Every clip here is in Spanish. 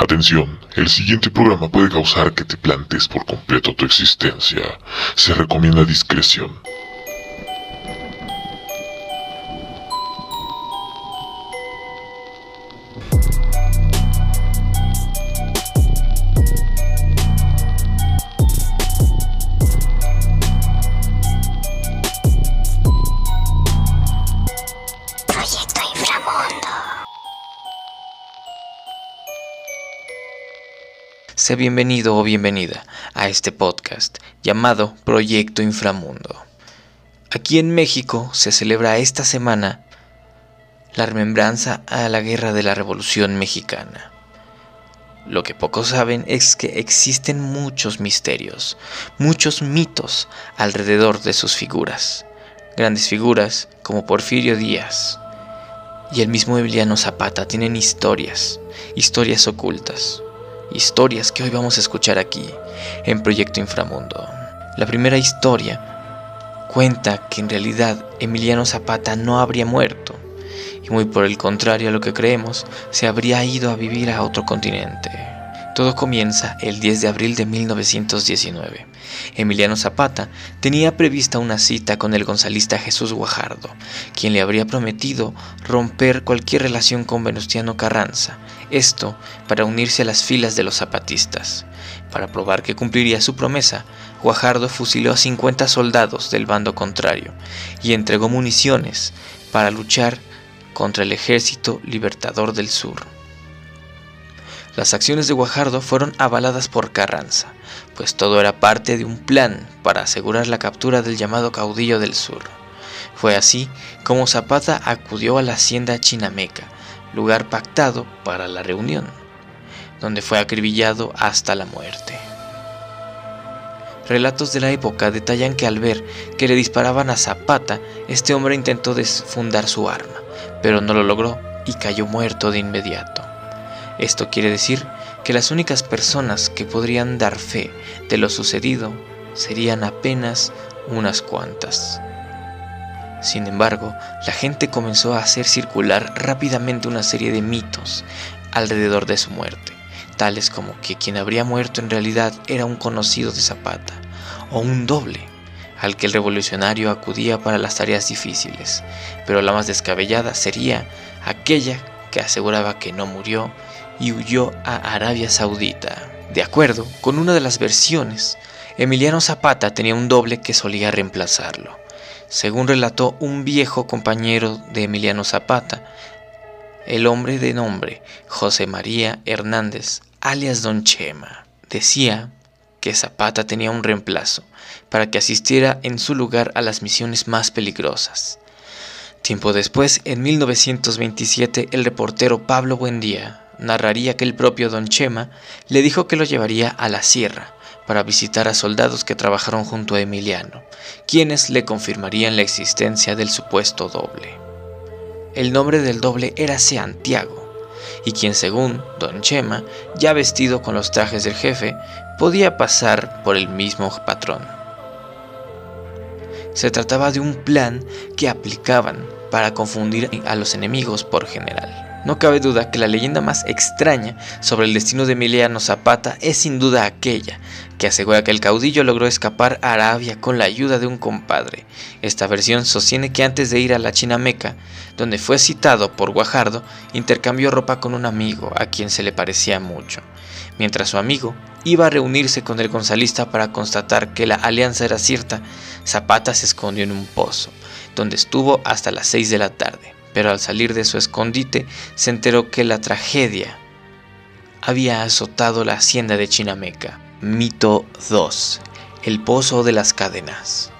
Atención, el siguiente programa puede causar que te plantes por completo tu existencia. Se recomienda discreción. Bienvenido o bienvenida a este podcast llamado Proyecto Inframundo. Aquí en México se celebra esta semana la remembranza a la guerra de la Revolución Mexicana. Lo que pocos saben es que existen muchos misterios, muchos mitos alrededor de sus figuras. Grandes figuras como Porfirio Díaz y el mismo Emiliano Zapata tienen historias, historias ocultas, historias que hoy vamos a escuchar aquí en Proyecto Inframundo. La primera historia cuenta que en realidad Emiliano Zapata no habría muerto y muy por el contrario a lo que creemos, se habría ido a vivir a otro continente. Todo comienza el 10 de abril de 1919. Emiliano Zapata tenía prevista una cita con el gonzalista Jesús Guajardo, quien le habría prometido romper cualquier relación con Venustiano Carranza, esto para unirse a las filas de los zapatistas. Para probar que cumpliría su promesa, Guajardo fusiló a 50 soldados del bando contrario y entregó municiones para luchar contra el ejército libertador del sur. Las acciones de Guajardo fueron avaladas por Carranza, pues todo era parte de un plan para asegurar la captura del llamado caudillo del sur. Fue así como Zapata acudió a la hacienda Chinameca, lugar pactado para la reunión, donde fue acribillado hasta la muerte. Relatos de la época detallan que al ver que le disparaban a Zapata, este hombre intentó desfundar su arma, pero no lo logró y cayó muerto de inmediato. Esto quiere decir que las únicas personas que podrían dar fe de lo sucedido serían apenas unas cuantas. Sin embargo, la gente comenzó a hacer circular rápidamente una serie de mitos alrededor de su muerte, tales como que quien habría muerto en realidad era un conocido de Zapata, o un doble, al que el revolucionario acudía para las tareas difíciles, pero la más descabellada sería aquella que aseguraba que no murió y huyó a Arabia Saudita. De acuerdo con una de las versiones, Emiliano Zapata tenía un doble que solía reemplazarlo. Según relató un viejo compañero de Emiliano Zapata, el hombre de nombre José María Hernández, alias Don Chema, decía que Zapata tenía un reemplazo para que asistiera en su lugar a las misiones más peligrosas. Tiempo después, en 1927, el reportero Pablo Buendía narraría que el propio Don Chema le dijo que lo llevaría a la sierra para visitar a soldados que trabajaron junto a Emiliano, quienes le confirmarían la existencia del supuesto doble. El nombre del doble era Santiago, y quien según Don Chema, ya vestido con los trajes del jefe, podía pasar por el mismo patrón. Se trataba de un plan que aplicaban para confundir a los enemigos por general. No cabe duda que la leyenda más extraña sobre el destino de Emiliano Zapata es sin duda aquella que asegura que el caudillo logró escapar a Arabia con la ayuda de un compadre. Esta versión sostiene que antes de ir a la Chinameca, donde fue citado por Guajardo, intercambió ropa con un amigo a quien se le parecía mucho. Mientras su amigo iba a reunirse con el gonzalista para constatar que la alianza era cierta, Zapata se escondió en un pozo, donde estuvo hasta las 6 de la tarde pero al salir de su escondite se enteró que la tragedia había azotado la hacienda de Chinameca. Mito 2. El Pozo de las Cadenas.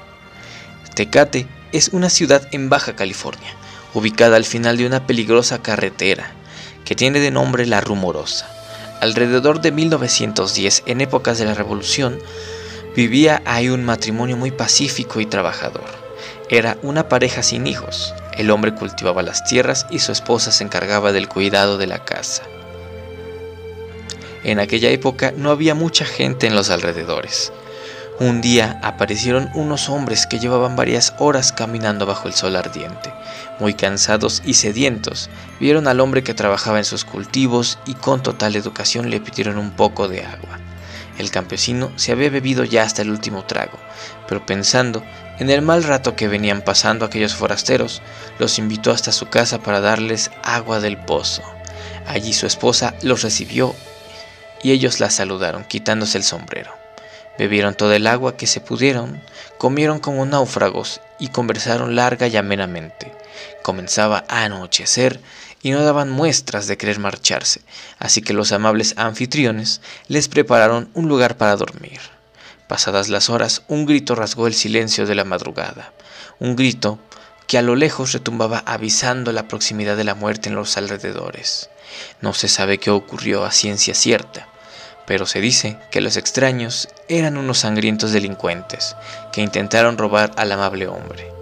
Tecate es una ciudad en Baja California, ubicada al final de una peligrosa carretera, que tiene de nombre La Rumorosa. Alrededor de 1910, en épocas de la Revolución, vivía ahí un matrimonio muy pacífico y trabajador. Era una pareja sin hijos, el hombre cultivaba las tierras y su esposa se encargaba del cuidado de la casa. En aquella época no había mucha gente en los alrededores. Un día aparecieron unos hombres que llevaban varias horas caminando bajo el sol ardiente. Muy cansados y sedientos, vieron al hombre que trabajaba en sus cultivos y con total educación le pidieron un poco de agua. El campesino se había bebido ya hasta el último trago, pero pensando en el mal rato que venían pasando aquellos forasteros, los invitó hasta su casa para darles agua del pozo. Allí su esposa los recibió y ellos la saludaron quitándose el sombrero. Bebieron toda el agua que se pudieron, comieron como náufragos y conversaron larga y amenamente. Comenzaba a anochecer y no daban muestras de querer marcharse, así que los amables anfitriones les prepararon un lugar para dormir. Pasadas las horas, un grito rasgó el silencio de la madrugada, un grito que a lo lejos retumbaba avisando la proximidad de la muerte en los alrededores. No se sabe qué ocurrió a ciencia cierta, pero se dice que los extraños eran unos sangrientos delincuentes que intentaron robar al amable hombre.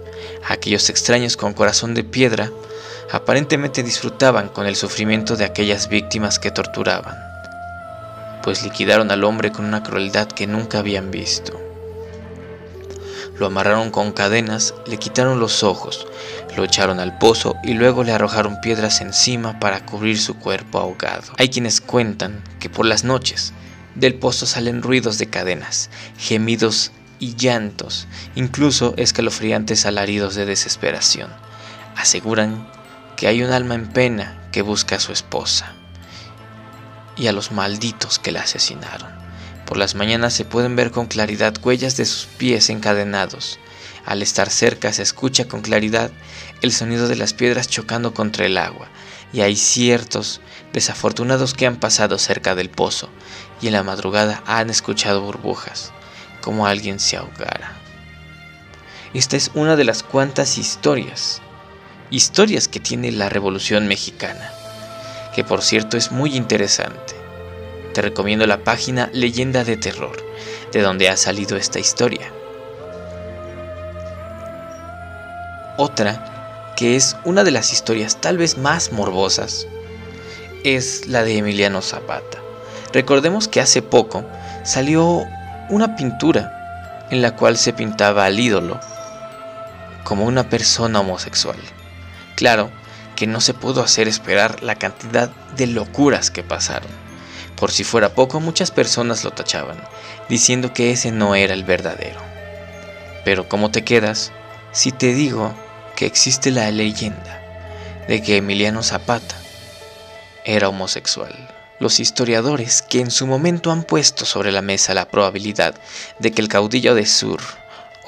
Aquellos extraños con corazón de piedra aparentemente disfrutaban con el sufrimiento de aquellas víctimas que torturaban, pues liquidaron al hombre con una crueldad que nunca habían visto. Lo amarraron con cadenas, le quitaron los ojos, lo echaron al pozo y luego le arrojaron piedras encima para cubrir su cuerpo ahogado. Hay quienes cuentan que por las noches del pozo salen ruidos de cadenas, gemidos y llantos, incluso escalofriantes alaridos de desesperación. Aseguran que hay un alma en pena que busca a su esposa y a los malditos que la asesinaron. Por las mañanas se pueden ver con claridad huellas de sus pies encadenados. Al estar cerca se escucha con claridad el sonido de las piedras chocando contra el agua, y hay ciertos desafortunados que han pasado cerca del pozo y en la madrugada han escuchado burbujas, como alguien se ahogara. Esta es una de las cuantas historias, historias que tiene la Revolución Mexicana, que por cierto es muy interesante te recomiendo la página Leyenda de Terror, de donde ha salido esta historia. Otra, que es una de las historias tal vez más morbosas, es la de Emiliano Zapata. Recordemos que hace poco salió una pintura en la cual se pintaba al ídolo como una persona homosexual. Claro que no se pudo hacer esperar la cantidad de locuras que pasaron. Por si fuera poco, muchas personas lo tachaban, diciendo que ese no era el verdadero. Pero ¿cómo te quedas si te digo que existe la leyenda de que Emiliano Zapata era homosexual? Los historiadores que en su momento han puesto sobre la mesa la probabilidad de que el caudillo de Sur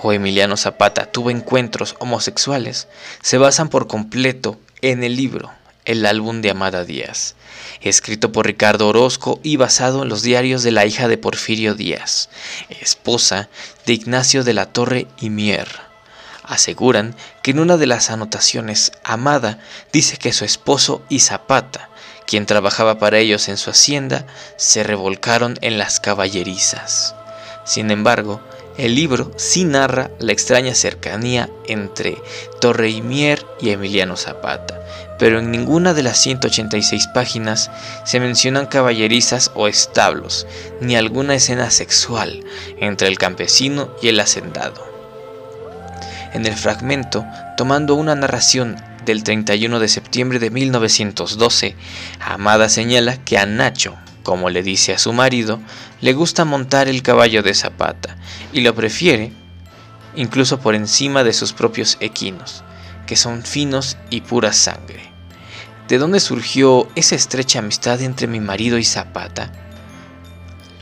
o Emiliano Zapata tuvo encuentros homosexuales se basan por completo en el libro El álbum de Amada Díaz, escrito por Ricardo Orozco y basado en los diarios de la hija de Porfirio Díaz, esposa de Ignacio de la Torre y Mier. Aseguran que en una de las anotaciones, Amada dice que su esposo y Zapata, quien trabajaba para ellos en su hacienda, se revolcaron en las caballerizas. Sin embargo, el libro sí narra la extraña cercanía entre Torreimier y Emiliano Zapata, pero en ninguna de las 186 páginas se mencionan caballerizas o establos, ni alguna escena sexual entre el campesino y el hacendado. En el fragmento, tomando una narración del 31 de septiembre de 1912, Amada señala que a Nacho, como le dice a su marido, le gusta montar el caballo de Zapata y lo prefiere incluso por encima de sus propios equinos, que son finos y pura sangre. ¿De dónde surgió esa estrecha amistad entre mi marido y Zapata?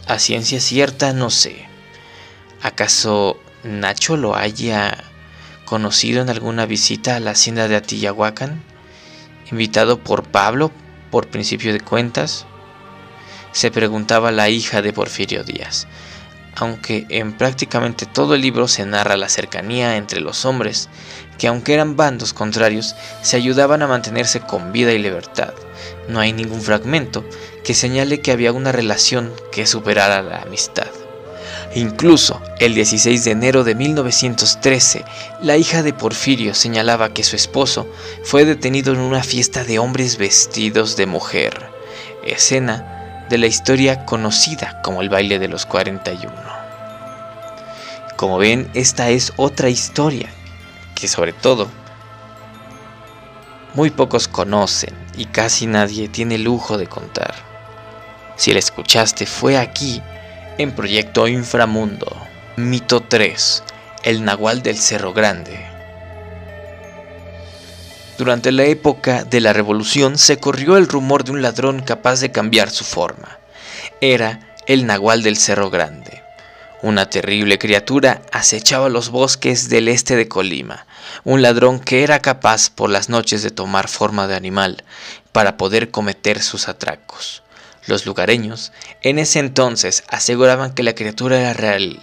A ciencia cierta no sé. ¿Acaso Nacho lo haya conocido en alguna visita a la hacienda de Atillahuacan? ¿Invitado por Pablo por principio de cuentas? Se preguntaba la hija de Porfirio Díaz, aunque en prácticamente todo el libro se narra la cercanía entre los hombres, que aunque eran bandos contrarios, se ayudaban a mantenerse con vida y libertad. No hay ningún fragmento que señale que había una relación que superara la amistad. Incluso el 16 de enero de 1913, la hija de Porfirio señalaba que su esposo fue detenido en una fiesta de hombres vestidos de mujer, escena de la historia conocida como el baile de los 41. Como ven, esta es otra historia que sobre todo muy pocos conocen y casi nadie tiene lujo de contar. Si la escuchaste fue aquí, en Proyecto Inframundo. Mito 3. El Nahual del Cerro Grande. Durante la época de la Revolución se corrió el rumor de un ladrón capaz de cambiar su forma. Era el Nahual del Cerro Grande. Una terrible criatura acechaba los bosques del este de Colima, un ladrón que era capaz por las noches de tomar forma de animal para poder cometer sus atracos. Los lugareños en ese entonces aseguraban que la criatura era real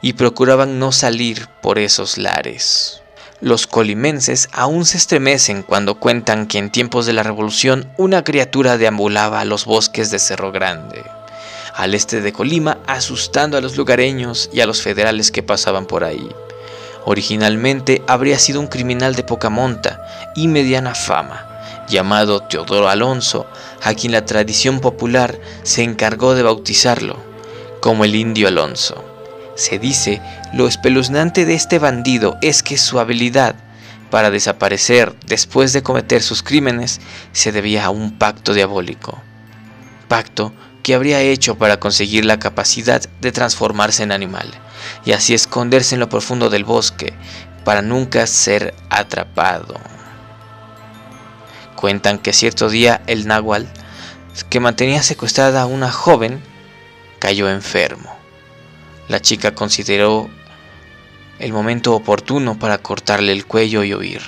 y procuraban no salir por esos lares. Los colimenses aún se estremecen cuando cuentan que en tiempos de la revolución una criatura deambulaba a los bosques de Cerro Grande al este de Colima, asustando a los lugareños y a los federales que pasaban por ahí. Originalmente habría sido un criminal de poca monta y mediana fama, llamado Teodoro Alonso, a quien la tradición popular se encargó de bautizarlo como el Indio Alonso. Se dice, lo espeluznante de este bandido es que su habilidad para desaparecer después de cometer sus crímenes se debía a un pacto diabólico. Pacto que habría hecho para conseguir la capacidad de transformarse en animal y así esconderse en lo profundo del bosque para nunca ser atrapado. Cuentan que cierto día el náhuatl, que mantenía secuestrada a una joven, cayó enfermo. La chica consideró el momento oportuno para cortarle el cuello y huir.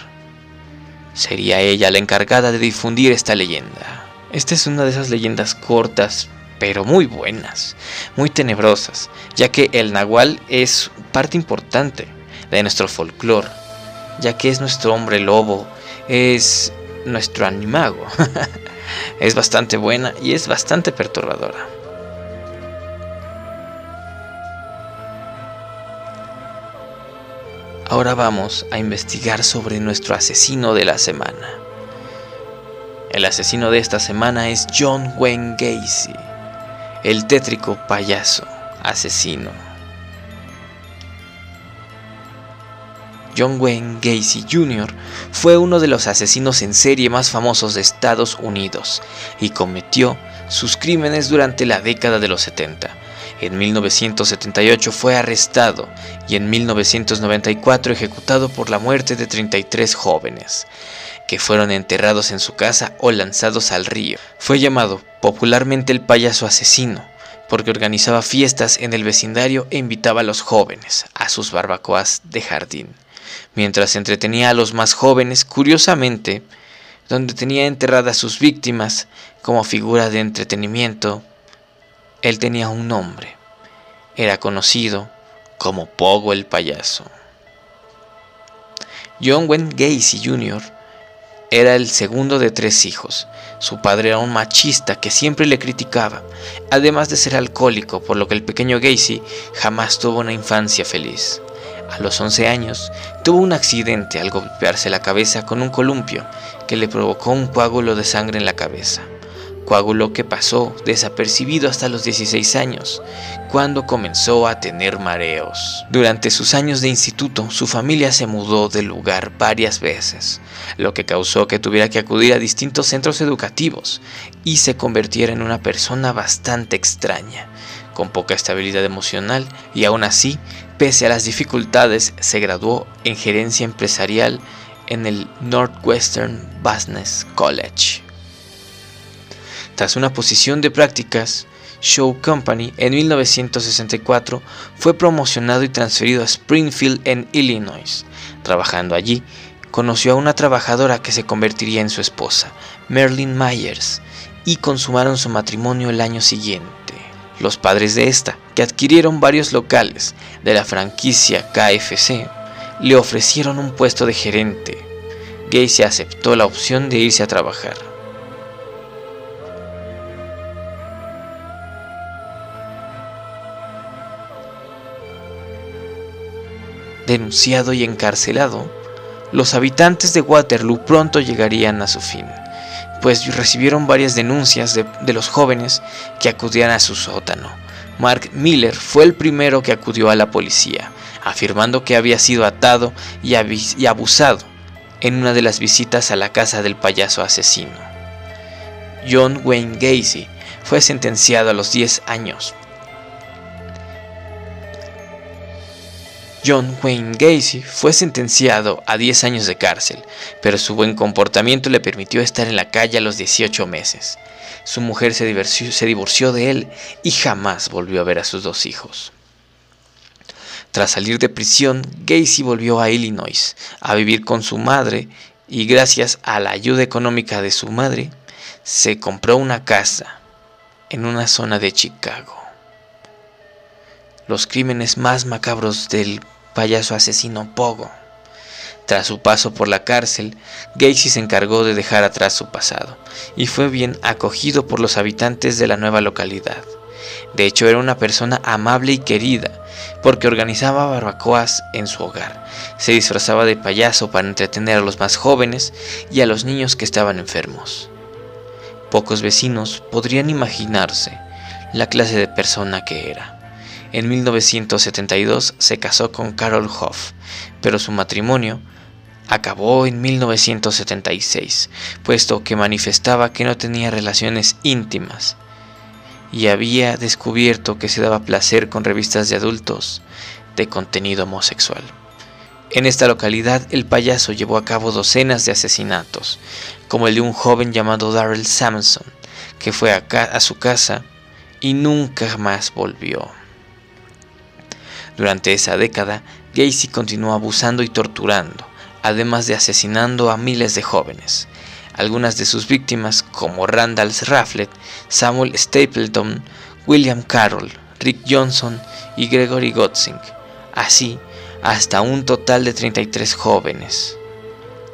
Sería ella la encargada de difundir esta leyenda. Esta es una de esas leyendas cortas, pero muy buenas, muy tenebrosas, ya que el nahual es parte importante de nuestro folclore, ya que es nuestro hombre lobo, es nuestro animago. es bastante buena y es bastante perturbadora. Ahora vamos a investigar sobre nuestro asesino de la semana. El asesino de esta semana es John Wayne Gacy el tétrico payaso asesino. John Wayne Gacy Jr. fue uno de los asesinos en serie más famosos de Estados Unidos y cometió sus crímenes durante la década de los 70. En 1978 fue arrestado y en 1994 ejecutado por la muerte de 33 jóvenes que fueron enterrados en su casa o lanzados al río. Fue llamado popularmente el payaso asesino, porque organizaba fiestas en el vecindario e invitaba a los jóvenes a sus barbacoas de jardín. Mientras entretenía a los más jóvenes, curiosamente, donde tenía enterradas sus víctimas como figura de entretenimiento, él tenía un nombre. Era conocido como Pogo el payaso. John Wayne Gacy Jr era el segundo de tres hijos. Su padre era un machista que siempre le criticaba, además de ser alcohólico, por lo que el pequeño Gacy jamás tuvo una infancia feliz. A los 11 años, tuvo un accidente al golpearse la cabeza con un columpio que le provocó un coágulo de sangre en la cabeza coágulo que pasó desapercibido hasta los 16 años, cuando comenzó a tener mareos. Durante sus años de instituto, su familia se mudó del lugar varias veces, lo que causó que tuviera que acudir a distintos centros educativos y se convirtiera en una persona bastante extraña, con poca estabilidad emocional y aún así, pese a las dificultades, se graduó en gerencia empresarial en el Northwestern Business College. Tras una posición de prácticas, Show Company en 1964 fue promocionado y transferido a Springfield en Illinois. Trabajando allí, conoció a una trabajadora que se convertiría en su esposa, Merlin Myers, y consumaron su matrimonio el año siguiente. Los padres de esta, que adquirieron varios locales de la franquicia KFC, le ofrecieron un puesto de gerente. Gacy aceptó la opción de irse a trabajar. Denunciado y encarcelado, los habitantes de Waterloo pronto llegarían a su fin, pues recibieron varias denuncias de, los jóvenes que acudían a su sótano. Mark Miller fue el primero que acudió a la policía, afirmando que había sido atado y, y abusado en una de las visitas a la casa del payaso asesino. John Wayne Gacy fue sentenciado a los 10 años. John Wayne Gacy fue sentenciado a 10 años de cárcel, pero su buen comportamiento le permitió estar en la calle a los 18 meses. Su mujer se divorció, se divorció de él y jamás volvió a ver a sus dos hijos. Tras salir de prisión, Gacy volvió a Illinois a vivir con su madre y gracias a la ayuda económica de su madre, se compró una casa en una zona de Chicago. Los crímenes más macabros del payaso asesino Pogo. Tras su paso por la cárcel, Gacy se encargó de dejar atrás su pasado y fue bien acogido por los habitantes de la nueva localidad. De hecho, era una persona amable y querida, porque organizaba barbacoas en su hogar. Se disfrazaba de payaso para entretener a los más jóvenes y a los niños que estaban enfermos. Pocos vecinos podrían imaginarse la clase de persona que era. En 1972 se casó con Carol Hoff, pero su matrimonio acabó en 1976, puesto que manifestaba que no tenía relaciones íntimas y había descubierto que se daba placer con revistas de adultos de contenido homosexual. En esta localidad el payaso llevó a cabo docenas de asesinatos, como el de un joven llamado Darrell Samson, que fue a, a su casa y nunca más volvió. Durante esa década, Gacy continuó abusando y torturando, además de asesinando a miles de jóvenes. Algunas de sus víctimas, como Randall Rafflet, Samuel Stapleton, William Carroll, Rick Johnson y Gregory Gotzing, así hasta un total de 33 jóvenes,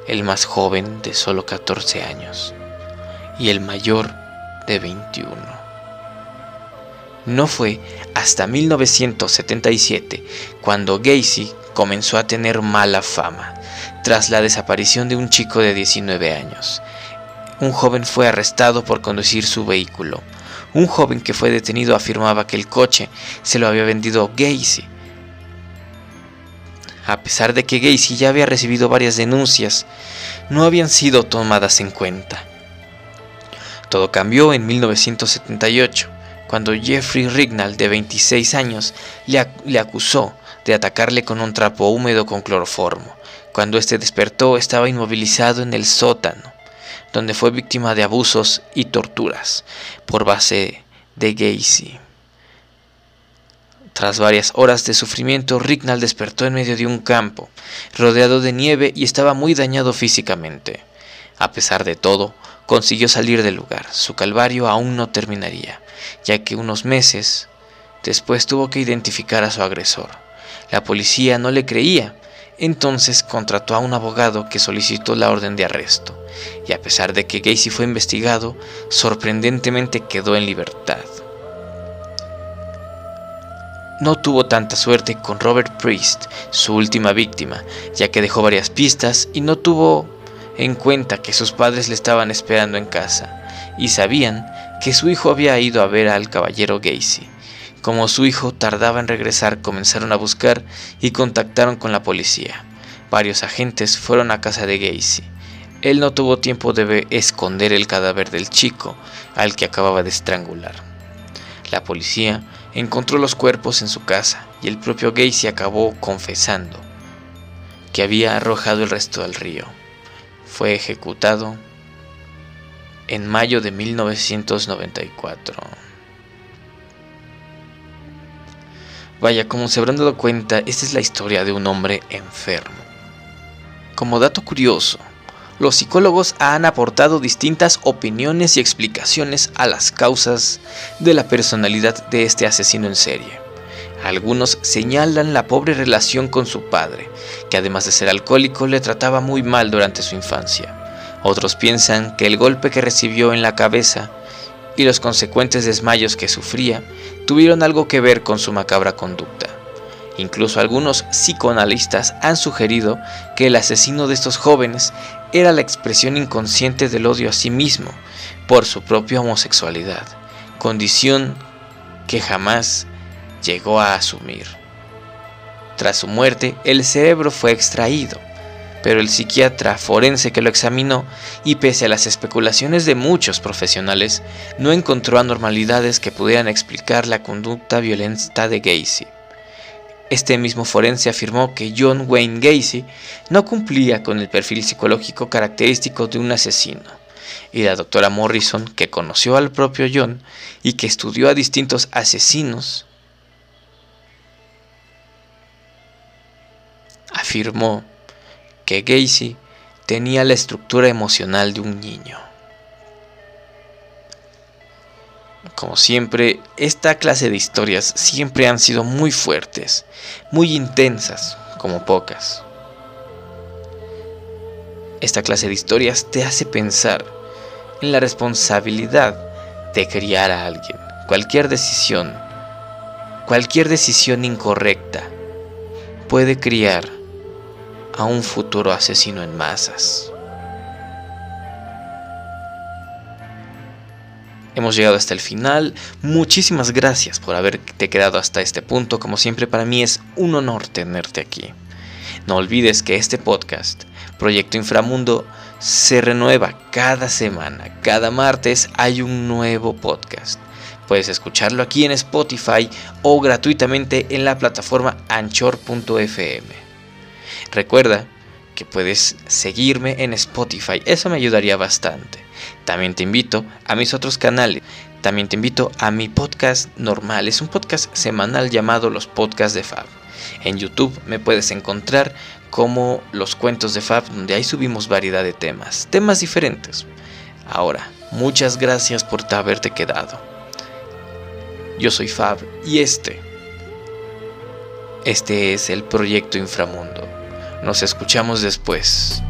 el más joven de solo 14 años y el mayor de 21. No fue hasta 1977 cuando Gacy comenzó a tener mala fama tras la desaparición de un chico de 19 años. Un joven fue arrestado por conducir su vehículo. Un joven que fue detenido afirmaba que el coche se lo había vendido Gacy. A pesar de que Gacy ya había recibido varias denuncias, no habían sido tomadas en cuenta. Todo cambió en 1978, cuando Jeffrey Rignall, de 26 años, le, acusó de atacarle con un trapo húmedo con cloroformo. Cuando este despertó estaba inmovilizado en el sótano, donde fue víctima de abusos y torturas por base de Gacy. Tras varias horas de sufrimiento, Rignall despertó en medio de un campo, rodeado de nieve y estaba muy dañado físicamente. A pesar de todo, consiguió salir del lugar. Su calvario aún no terminaría, ya que unos meses después tuvo que identificar a su agresor. La policía no le creía entonces contrató a un abogado que solicitó la orden de arresto, y a pesar de que Gacy fue investigado, sorprendentemente quedó en libertad. No tuvo tanta suerte con Robert Priest, su última víctima, ya que dejó varias pistas y no tuvo en cuenta que sus padres le estaban esperando en casa, y sabían que su hijo había ido a ver al caballero Gacy. Como su hijo tardaba en regresar, comenzaron a buscar y contactaron con la policía. Varios agentes fueron a casa de Gacy. Él no tuvo tiempo de esconder el cadáver del chico al que acababa de estrangular. La policía encontró los cuerpos en su casa y el propio Gacy acabó confesando que había arrojado el resto al río. Fue ejecutado en mayo de 1994. Vaya, como se habrán dado cuenta, esta es la historia de un hombre enfermo. Como dato curioso, los psicólogos han aportado distintas opiniones y explicaciones a las causas de la personalidad de este asesino en serie. Algunos señalan la pobre relación con su padre, que además de ser alcohólico le trataba muy mal durante su infancia. Otros piensan que el golpe que recibió en la cabeza y los consecuentes desmayos que sufría tuvieron algo que ver con su macabra conducta. Incluso algunos psicoanalistas han sugerido que el asesino de estos jóvenes era la expresión inconsciente del odio a sí mismo por su propia homosexualidad, condición que jamás llegó a asumir. Tras su muerte, el cerebro fue extraído, pero el psiquiatra forense que lo examinó, y pese a las especulaciones de muchos profesionales, no encontró anormalidades que pudieran explicar la conducta violenta de Gacy. Este mismo forense afirmó que John Wayne Gacy no cumplía con el perfil psicológico característico de un asesino, y la doctora Morrison, que conoció al propio John y que estudió a distintos asesinos, afirmó que Gacy tenía la estructura emocional de un niño. Como siempre, esta clase de historias siempre han sido muy fuertes, muy intensas, como pocas. Esta clase de historias te hace pensar en la responsabilidad de criar a alguien. Cualquier decisión, cualquier decisión incorrecta puede criar a un futuro asesino en masas. Hemos llegado hasta el final. Muchísimas gracias por haberte quedado hasta este punto. Como siempre para mí es un honor tenerte aquí. No olvides que este podcast, Proyecto Inframundo, se renueva cada semana. Cada martes hay un nuevo podcast. Puedes escucharlo aquí en Spotify o gratuitamente en la plataforma anchor.fm. Recuerda que puedes seguirme en Spotify, eso me ayudaría bastante. También te invito a mis otros canales. También te invito a mi podcast normal. Es un podcast semanal llamado Los Podcasts de Fab. En YouTube me puedes encontrar como Los Cuentos de Fab, donde ahí subimos variedad de temas, temas diferentes. Ahora, muchas gracias por haberte quedado. Yo soy Fab y este, este es el proyecto Inframundo. Nos escuchamos después.